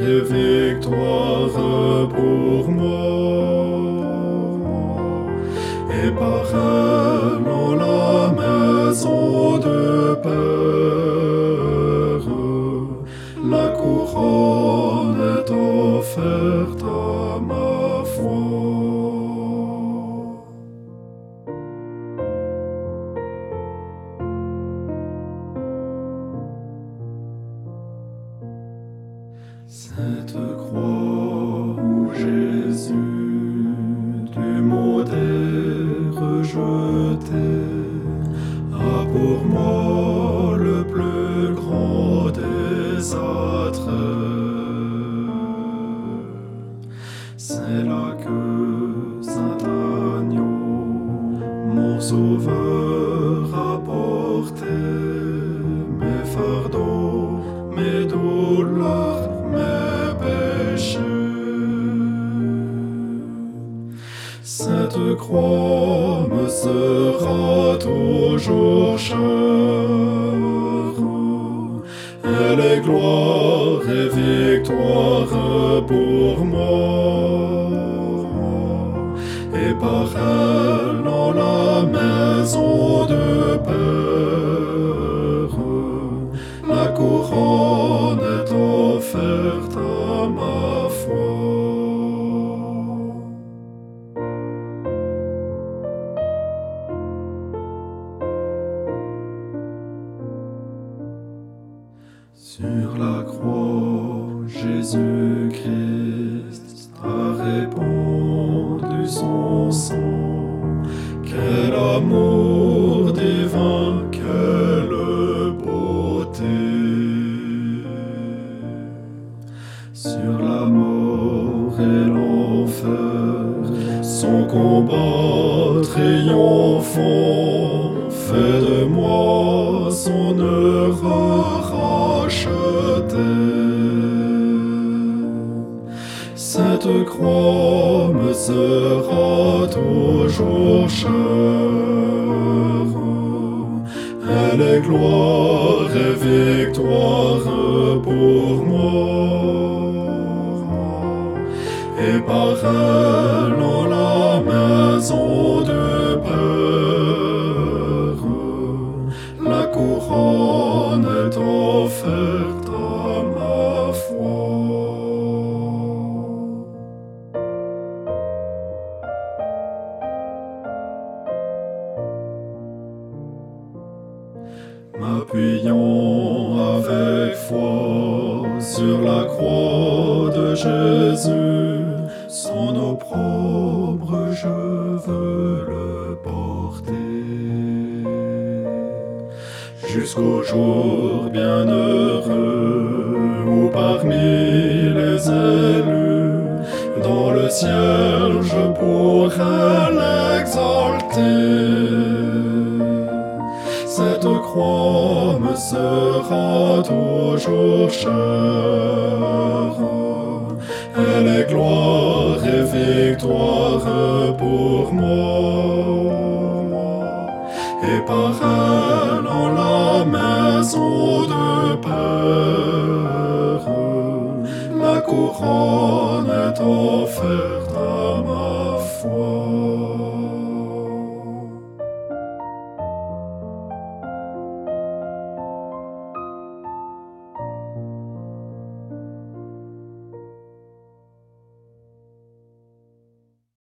et victoire pour moi. Et par elle en la maison couronne est offerte à ma foi. Cette croix où Jésus du modèle rejeté a pour moi le plus grand des C'est là que Saint Agneau, mon sauveur, a porté mes fardeaux, mes douleurs, mes péchés. Cette croix me sera toujours chère. Elle est gloire et victoire pour moi. Par la maison de Père, la couronne est offerte à ma foi. Sur la croix, Jésus-Christ a répandu son Quel amour divin, quelle beauté. Sur la mort et l'enfer, son combat triomphant fait de moi son heure rachetée. Cette croix sera toujours chère. Elle est gloire et victoire pour moi. Et par elle la maison M'appuyant avec foi sur la croix de Jésus, son opprobre je veux le porter. Jusqu'au jour bienheureux où parmi les élus, dans le ciel je pourrai l'exalter. me sera toujours chère. Elle est gloire et victoire pour moi. Et par elle, en la maison de Père, la couronne est offerte à ma foi.